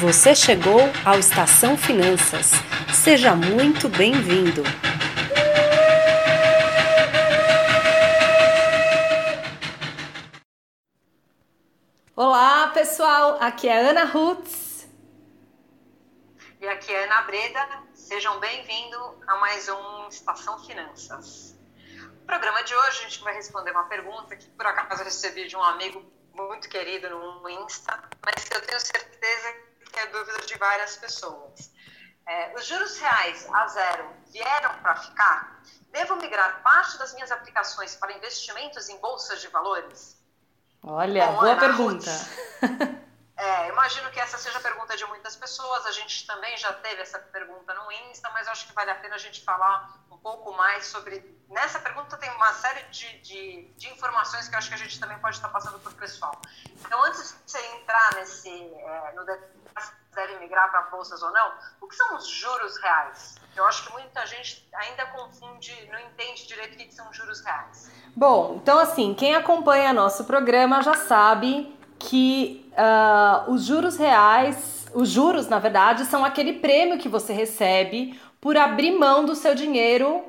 Você chegou ao Estação Finanças. Seja muito bem-vindo. Olá, pessoal. Aqui é Ana Rutz. E aqui é Ana Breda. Sejam bem-vindos a mais um Estação Finanças. No programa de hoje, a gente vai responder uma pergunta que por acaso eu recebi de um amigo muito querido no Insta, mas eu tenho certeza que é dúvida de várias pessoas. É, os juros reais a zero vieram para ficar? Devo migrar parte das minhas aplicações para investimentos em bolsas de valores? Olha, Bom, boa Ana pergunta. é, imagino que essa seja a pergunta de muitas pessoas. A gente também já teve essa pergunta no Insta, mas acho que vale a pena a gente falar um pouco mais sobre. Nessa pergunta tem uma série de, de, de informações que eu acho que a gente também pode estar passando para o pessoal. Então, antes de você entrar nesse, é, no devem migrar para bolsas ou não, o que são os juros reais? Eu acho que muita gente ainda confunde, não entende direito o que são juros reais. Bom, então assim, quem acompanha nosso programa já sabe que uh, os juros reais, os juros, na verdade, são aquele prêmio que você recebe por abrir mão do seu dinheiro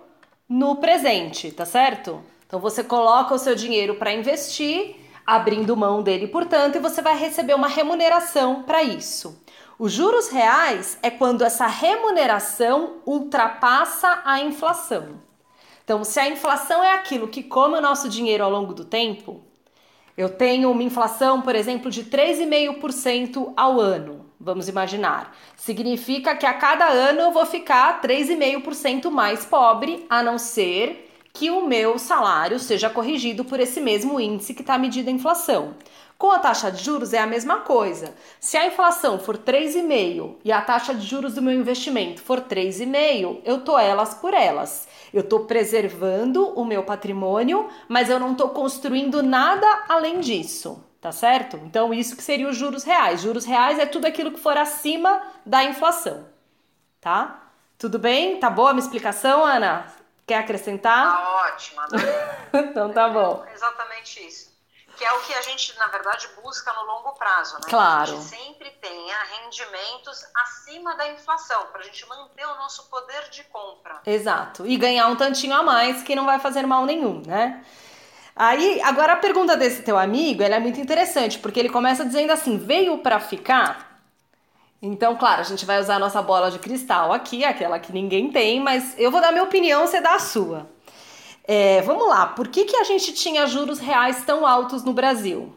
no presente, tá certo? Então você coloca o seu dinheiro para investir, abrindo mão dele, portanto, e você vai receber uma remuneração para isso. Os juros reais é quando essa remuneração ultrapassa a inflação. Então, se a inflação é aquilo que come o nosso dinheiro ao longo do tempo, eu tenho uma inflação, por exemplo, de 3,5% ao ano. Vamos imaginar. Significa que a cada ano eu vou ficar 3,5% mais pobre, a não ser que o meu salário seja corrigido por esse mesmo índice que está medindo a inflação. Com a taxa de juros é a mesma coisa. Se a inflação for 3,5 e a taxa de juros do meu investimento for 3,5, eu tô elas por elas. Eu estou preservando o meu patrimônio, mas eu não estou construindo nada além disso, tá certo? Então, isso que seria os juros reais. Juros reais é tudo aquilo que for acima da inflação, tá? Tudo bem? Tá boa a minha explicação, Ana? Quer acrescentar? Tá ótima. então tá bom. É exatamente isso que é o que a gente, na verdade, busca no longo prazo. Né? Claro. Que a gente sempre tenha rendimentos acima da inflação, para a gente manter o nosso poder de compra. Exato. E ganhar um tantinho a mais que não vai fazer mal nenhum, né? Aí, agora a pergunta desse teu amigo, ela é muito interessante, porque ele começa dizendo assim: veio para ficar? Então, claro, a gente vai usar a nossa bola de cristal aqui, aquela que ninguém tem, mas eu vou dar minha opinião, você dá a sua. É, vamos lá, por que, que a gente tinha juros reais tão altos no Brasil?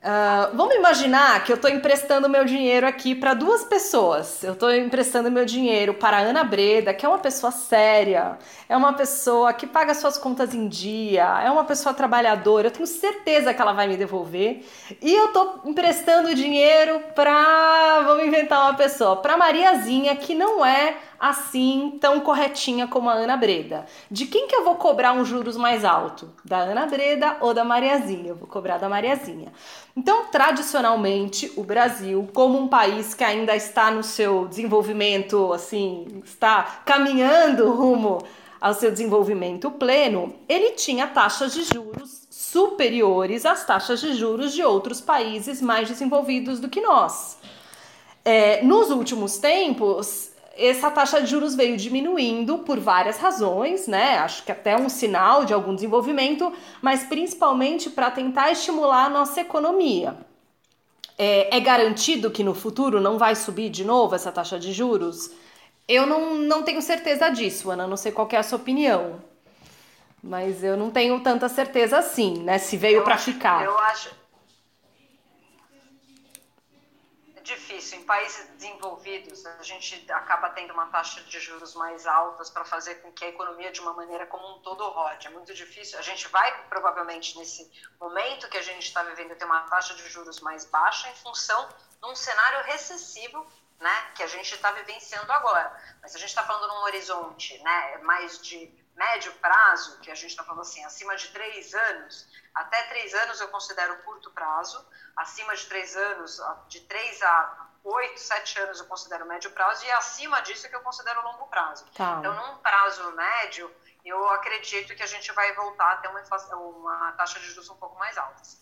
Uh, vamos imaginar que eu estou emprestando meu dinheiro aqui para duas pessoas. Eu estou emprestando meu dinheiro para a Ana Breda, que é uma pessoa séria, é uma pessoa que paga suas contas em dia, é uma pessoa trabalhadora. Eu tenho certeza que ela vai me devolver. E eu estou emprestando dinheiro para, vamos inventar uma pessoa, para Mariazinha, que não é assim tão corretinha como a Ana Breda. De quem que eu vou cobrar um juros mais alto? Da Ana Breda ou da Mariazinha? Eu vou cobrar da Mariazinha. Então, tradicionalmente, o Brasil, como um país que ainda está no seu desenvolvimento, assim, está caminhando rumo ao seu desenvolvimento pleno, ele tinha taxas de juros superiores às taxas de juros de outros países mais desenvolvidos do que nós. É, nos últimos tempos, essa taxa de juros veio diminuindo por várias razões, né? Acho que até um sinal de algum desenvolvimento, mas principalmente para tentar estimular a nossa economia. É, é, garantido que no futuro não vai subir de novo essa taxa de juros? Eu não, não tenho certeza disso, Ana. Não sei qual é a sua opinião. Mas eu não tenho tanta certeza assim, né? Se veio para ficar. Eu acho, difícil. Em países desenvolvidos, a gente acaba tendo uma taxa de juros mais altas para fazer com que a economia, de uma maneira como um todo, rode. É muito difícil. A gente vai, provavelmente, nesse momento que a gente está vivendo, ter uma taxa de juros mais baixa em função de um cenário recessivo né, que a gente está vivenciando agora. Mas a gente está falando num horizonte né, mais de médio prazo, que a gente está falando assim, acima de três anos, até três anos eu considero curto prazo, acima de três anos, de três a oito, sete anos eu considero médio prazo, e acima disso é que eu considero longo prazo. Tá. Então, num prazo médio, eu acredito que a gente vai voltar a ter uma, uma taxa de juros um pouco mais altas.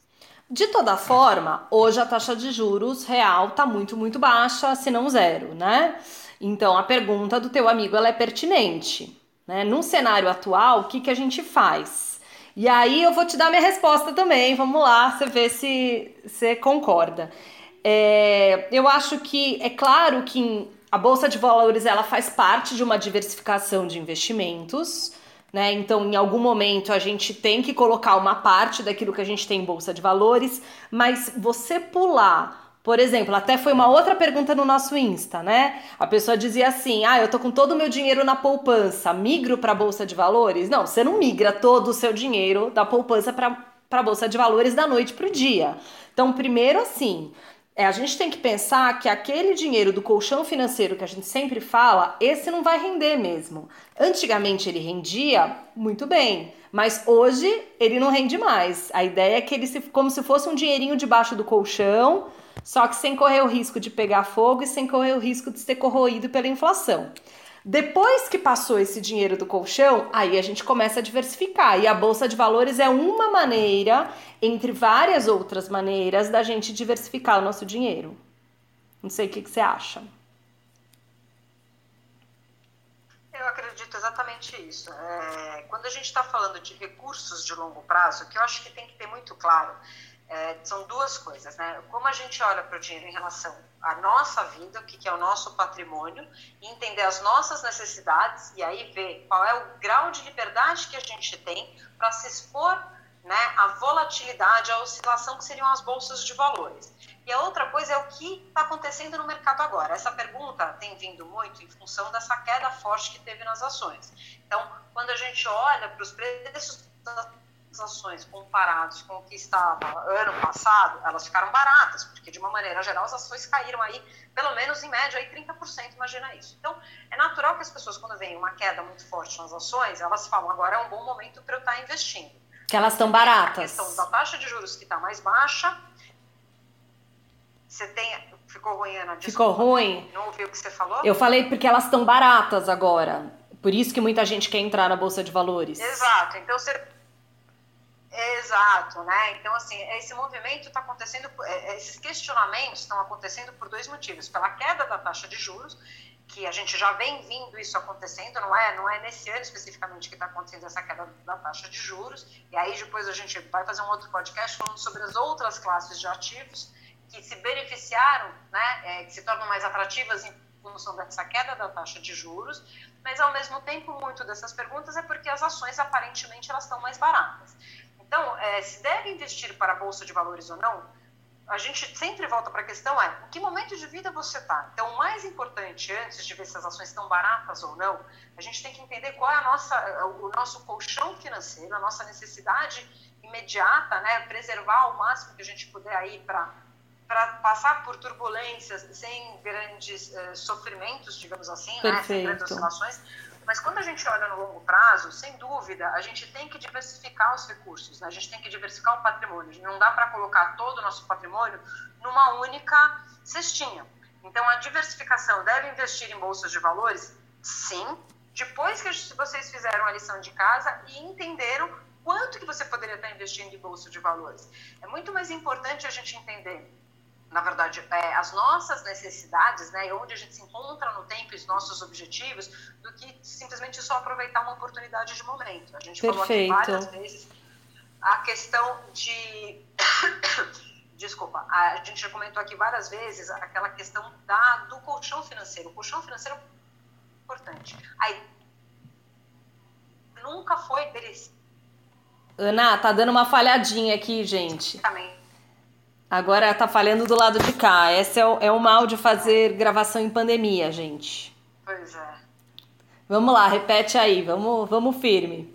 De toda forma, hoje a taxa de juros real está muito, muito baixa, se não zero, né? Então a pergunta do teu amigo ela é pertinente. Né? Num cenário atual, o que, que a gente faz? E aí eu vou te dar minha resposta também. Vamos lá, você vê se você concorda. É, eu acho que é claro que a bolsa de valores ela faz parte de uma diversificação de investimentos. Né? Então, em algum momento a gente tem que colocar uma parte daquilo que a gente tem em bolsa de valores, mas você pular por exemplo, até foi uma outra pergunta no nosso Insta, né? A pessoa dizia assim: "Ah, eu tô com todo o meu dinheiro na poupança, migro para bolsa de valores?". Não, você não migra todo o seu dinheiro da poupança para para bolsa de valores da noite para o dia. Então, primeiro assim, é, a gente tem que pensar que aquele dinheiro do colchão financeiro que a gente sempre fala, esse não vai render mesmo. Antigamente ele rendia muito bem, mas hoje ele não rende mais. A ideia é que ele se, como se fosse um dinheirinho debaixo do colchão, só que sem correr o risco de pegar fogo e sem correr o risco de ser corroído pela inflação. Depois que passou esse dinheiro do colchão, aí a gente começa a diversificar. E a bolsa de valores é uma maneira, entre várias outras maneiras, da gente diversificar o nosso dinheiro. Não sei o que, que você acha. Eu acredito exatamente isso. É, quando a gente está falando de recursos de longo prazo, que eu acho que tem que ter muito claro, é, são duas coisas, né? Como a gente olha para o dinheiro em relação à nossa vida, o que, que é o nosso patrimônio, entender as nossas necessidades, e aí ver qual é o grau de liberdade que a gente tem para se expor né, à volatilidade, à oscilação que seriam as bolsas de valores. E a outra coisa é o que está acontecendo no mercado agora. Essa pergunta tem vindo muito em função dessa queda forte que teve nas ações. Então, quando a gente olha para os preços ações comparados com o que estava ano passado, elas ficaram baratas, porque de uma maneira geral as ações caíram aí, pelo menos em média, aí 30%, imagina isso. Então, é natural que as pessoas, quando vem uma queda muito forte nas ações, elas falam, agora é um bom momento para eu estar investindo. Que elas estão baratas. A questão da taxa de juros que está mais baixa, você tem... Ficou ruim, Ana? Desculpa, Ficou ruim? Não ouviu o que você falou? Eu falei porque elas estão baratas agora. Por isso que muita gente quer entrar na Bolsa de Valores. Exato. Então, você Exato, né? Então, assim, esse movimento está acontecendo, é, é, esses questionamentos estão acontecendo por dois motivos. Pela queda da taxa de juros, que a gente já vem vindo isso acontecendo, não é, não é nesse ano especificamente que está acontecendo essa queda da taxa de juros, e aí depois a gente vai fazer um outro podcast falando sobre as outras classes de ativos que se beneficiaram, né, é, que se tornam mais atrativas em função dessa queda da taxa de juros, mas ao mesmo tempo muito dessas perguntas é porque as ações aparentemente elas estão mais baratas. Então, é, se deve investir para a Bolsa de Valores ou não, a gente sempre volta para a questão é, em que momento de vida você está? Então, o mais importante, antes de ver se as ações estão baratas ou não, a gente tem que entender qual é a nossa, o nosso colchão financeiro, a nossa necessidade imediata, né, preservar o máximo que a gente puder aí para para passar por turbulências sem grandes uh, sofrimentos, digamos assim, né, sem grandes oscilações, mas quando a gente olha no longo prazo, sem dúvida, a gente tem que diversificar os recursos, né? a gente tem que diversificar o patrimônio. Não dá para colocar todo o nosso patrimônio numa única cestinha. Então, a diversificação deve investir em bolsas de valores? Sim. Depois que vocês fizeram a lição de casa e entenderam quanto que você poderia estar investindo em bolsa de valores. É muito mais importante a gente entender na verdade, é, as nossas necessidades, né, e onde a gente se encontra no tempo e os nossos objetivos, do que simplesmente só aproveitar uma oportunidade de momento. A gente Perfeito. falou aqui várias vezes a questão de. Desculpa, a gente já comentou aqui várias vezes aquela questão da, do colchão financeiro. O colchão financeiro é importante. Aí, nunca foi. Ana, tá dando uma falhadinha aqui, gente. Também Agora tá falhando do lado de cá. Esse é o, é o mal de fazer gravação em pandemia, gente. Pois é. Vamos lá, repete aí, vamos, vamos firme.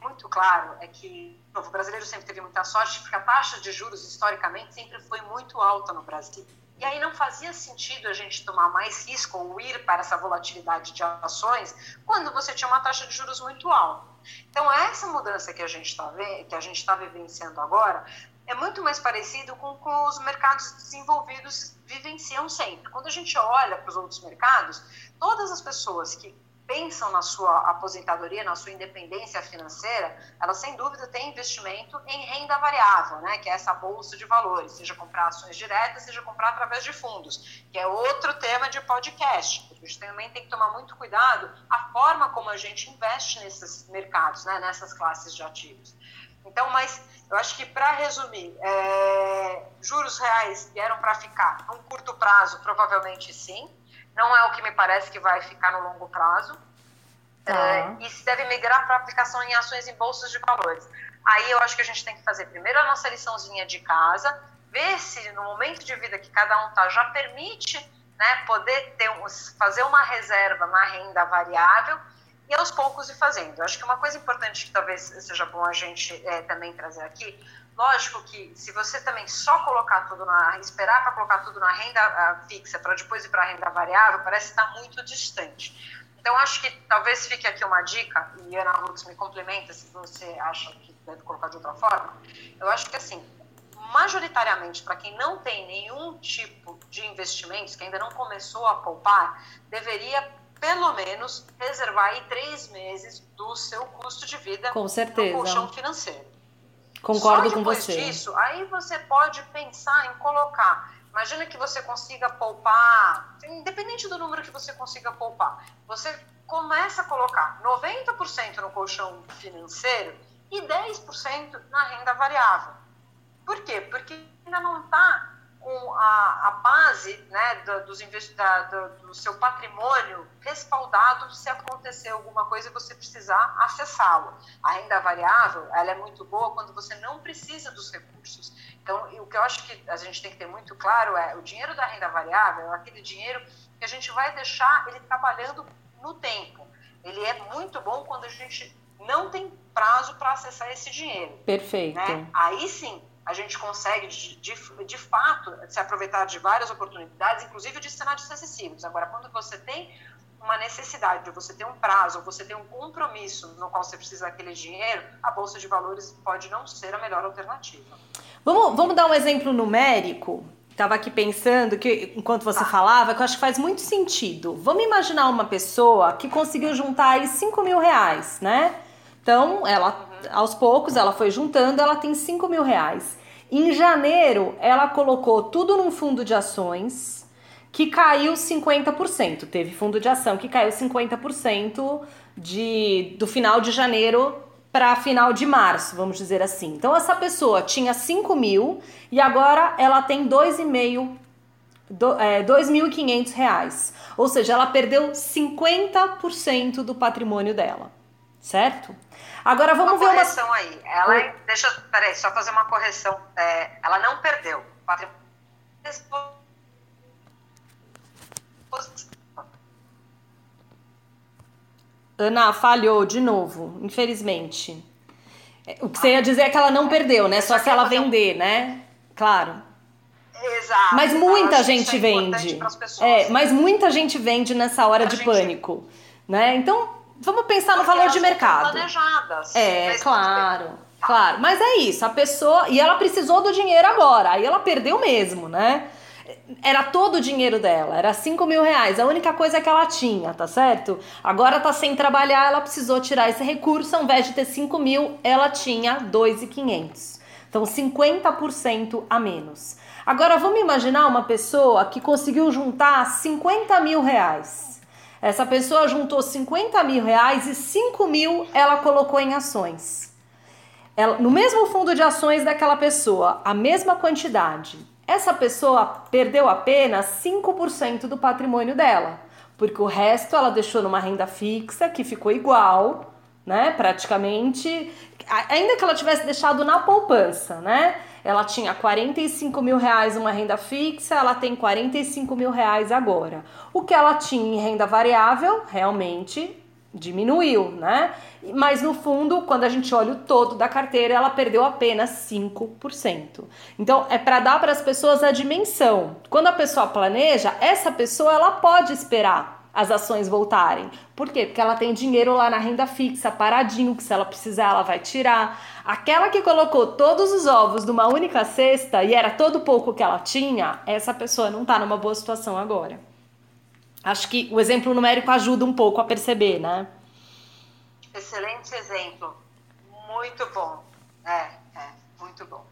Muito claro é que o brasileiro sempre teve muita sorte, porque a taxa de juros historicamente sempre foi muito alta no Brasil. E aí não fazia sentido a gente tomar mais risco ou ir para essa volatilidade de ações quando você tinha uma taxa de juros muito alta. Então essa mudança que a gente está que a gente está vivenciando agora é muito mais parecido com, com os mercados desenvolvidos vivenciam sempre. Quando a gente olha para os outros mercados, todas as pessoas que pensam na sua aposentadoria, na sua independência financeira, elas sem dúvida têm investimento em renda variável, né, que é essa bolsa de valores, seja comprar ações diretas, seja comprar através de fundos, que é outro tema de podcast. A gente também tem que tomar muito cuidado a forma como a gente investe nesses mercados, né, nessas classes de ativos. Então, mas eu acho que para resumir, é, juros reais vieram para ficar num curto prazo, provavelmente sim não é o que me parece que vai ficar no longo prazo. É, e se deve migrar para aplicação em ações em bolsas de valores. Aí eu acho que a gente tem que fazer primeiro a nossa liçãozinha de casa, ver se no momento de vida que cada um está já permite né, poder ter, fazer uma reserva na renda variável e aos poucos ir fazendo. Acho que uma coisa importante que talvez seja bom a gente é, também trazer aqui, Lógico que se você também só colocar tudo na, esperar para colocar tudo na renda fixa para depois ir para a renda variável, parece estar muito distante. Então, acho que talvez fique aqui uma dica, e Ana Lutz me complementa se você acha que deve colocar de outra forma. Eu acho que, assim, majoritariamente, para quem não tem nenhum tipo de investimentos, que ainda não começou a poupar, deveria pelo menos reservar aí três meses do seu custo de vida Com certeza. no colchão financeiro. Concordo com você. Disso, aí você pode pensar em colocar. Imagina que você consiga poupar, independente do número que você consiga poupar, você começa a colocar 90% no colchão financeiro e 10% na renda variável. Por quê? Porque ainda não está com a, a base né, do, dos da, do, do, seu patrimônio respaldado se acontecer alguma coisa e você precisar acessá-lo. A renda variável ela é muito boa quando você não precisa dos recursos. Então, o que eu acho que a gente tem que ter muito claro é o dinheiro da renda variável é aquele dinheiro que a gente vai deixar ele trabalhando no tempo. Ele é muito bom quando a gente não tem prazo para acessar esse dinheiro. Perfeito. Né? Aí sim, a gente consegue, de, de, de, fato, se aproveitar de várias oportunidades, inclusive de cenários acessíveis. Agora, quando você tem uma necessidade, ou você tem um prazo, ou você tem um compromisso no qual você precisa daquele dinheiro, a Bolsa de Valores pode não ser a melhor alternativa. Vamos, vamos dar um exemplo numérico? Estava aqui pensando que, enquanto você ah. falava, que eu acho que faz muito sentido. Vamos imaginar uma pessoa que conseguiu juntar aí 5 mil reais, né? Então, ela aos poucos ela foi juntando, ela tem 5 mil reais. Em janeiro, ela colocou tudo num fundo de ações que caiu 50%. Teve fundo de ação que caiu 50% de, do final de janeiro para final de março, vamos dizer assim. Então, essa pessoa tinha 5 mil e agora ela tem 2,5 do, é, 2.500 reais. Ou seja, ela perdeu 50% do patrimônio dela, certo? Agora vamos uma ver correção uma... aí. Ela, deixa, peraí, só fazer uma correção. É, ela não perdeu. Ana, falhou de novo, infelizmente. É, o que você ia dizer é que ela não perdeu, né? Só se ela vender, né? Claro. Exato. Mas muita gente é vende. É, mas muita gente vende nessa hora de pânico, né? Então, Vamos pensar no valor de mercado. Planejadas. É, claro. Claro, mas é isso, a pessoa. E ela precisou do dinheiro agora, aí ela perdeu mesmo, né? Era todo o dinheiro dela, era 5 mil reais, a única coisa que ela tinha, tá certo? Agora tá sem trabalhar, ela precisou tirar esse recurso, ao invés de ter 5 mil, ela tinha 2,500. Então 50% a menos. Agora vamos imaginar uma pessoa que conseguiu juntar 50 mil reais. Essa pessoa juntou 50 mil reais e 5 mil ela colocou em ações. Ela, no mesmo fundo de ações daquela pessoa, a mesma quantidade. Essa pessoa perdeu apenas 5% do patrimônio dela, porque o resto ela deixou numa renda fixa que ficou igual, né? Praticamente, ainda que ela tivesse deixado na poupança, né? Ela tinha 45 mil reais uma renda fixa, ela tem 45 mil reais agora. O que ela tinha em renda variável realmente diminuiu, né? Mas no fundo, quando a gente olha o todo da carteira, ela perdeu apenas 5%. Então, é para dar para as pessoas a dimensão. Quando a pessoa planeja, essa pessoa ela pode esperar as ações voltarem. Por quê? Porque ela tem dinheiro lá na renda fixa, paradinho, que se ela precisar, ela vai tirar. Aquela que colocou todos os ovos numa única cesta e era todo pouco que ela tinha, essa pessoa não está numa boa situação agora. acho que o exemplo numérico ajuda um pouco a perceber, né? Excelente exemplo. Muito bom. É, é, muito bom.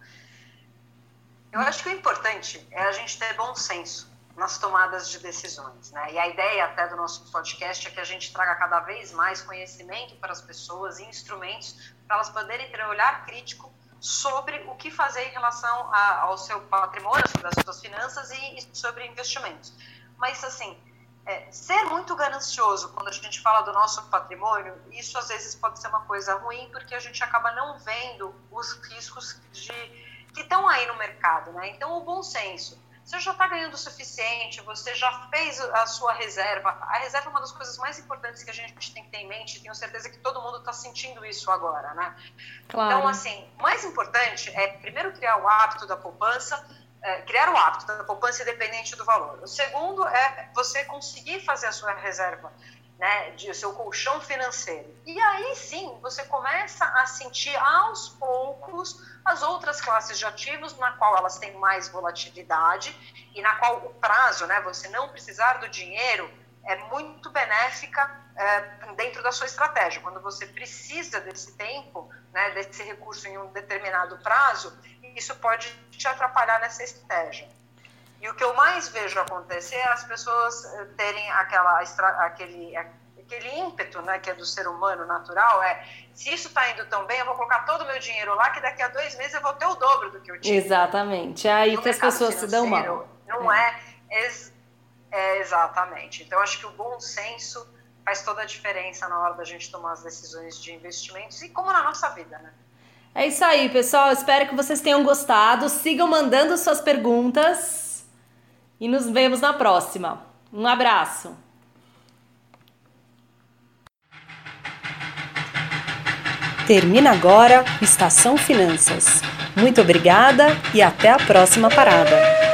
Eu acho que o importante é a gente ter bom senso nas tomadas de decisões, né? E a ideia até do nosso podcast é que a gente traga cada vez mais conhecimento para as pessoas e instrumentos para elas poderem ter um olhar crítico sobre o que fazer em relação a, ao seu patrimônio, sobre as suas finanças e, e sobre investimentos. Mas, assim, é, ser muito ganancioso quando a gente fala do nosso patrimônio, isso às vezes pode ser uma coisa ruim, porque a gente acaba não vendo os riscos de, que estão aí no mercado, né? Então, o bom senso. Você já está ganhando o suficiente, você já fez a sua reserva. A reserva é uma das coisas mais importantes que a gente tem que ter em mente. Tenho certeza que todo mundo está sentindo isso agora, né? Claro. Então, assim, o mais importante é primeiro criar o hábito da poupança, é, criar o hábito da poupança independente do valor. O segundo é você conseguir fazer a sua reserva, né, de seu colchão financeiro. E aí sim, você começa a sentir aos poucos as outras classes de ativos na qual elas têm mais volatilidade e na qual o prazo, né, você não precisar do dinheiro é muito benéfica é, dentro da sua estratégia. Quando você precisa desse tempo, né, desse recurso em um determinado prazo, isso pode te atrapalhar nessa estratégia. E o que eu mais vejo acontecer é as pessoas eh, terem aquela, aquele, aquele ímpeto né, que é do ser humano natural, é se isso está indo tão bem, eu vou colocar todo o meu dinheiro lá, que daqui a dois meses eu vou ter o dobro do que eu tinha. Exatamente. É aí no que as pessoas se dão mal. Não é. é, ex, é exatamente. Então, acho que o bom senso faz toda a diferença na hora da gente tomar as decisões de investimentos e como na nossa vida, né? É isso aí, pessoal. Espero que vocês tenham gostado. Sigam mandando suas perguntas e nos vemos na próxima. Um abraço. Termina agora Estação Finanças. Muito obrigada e até a próxima parada.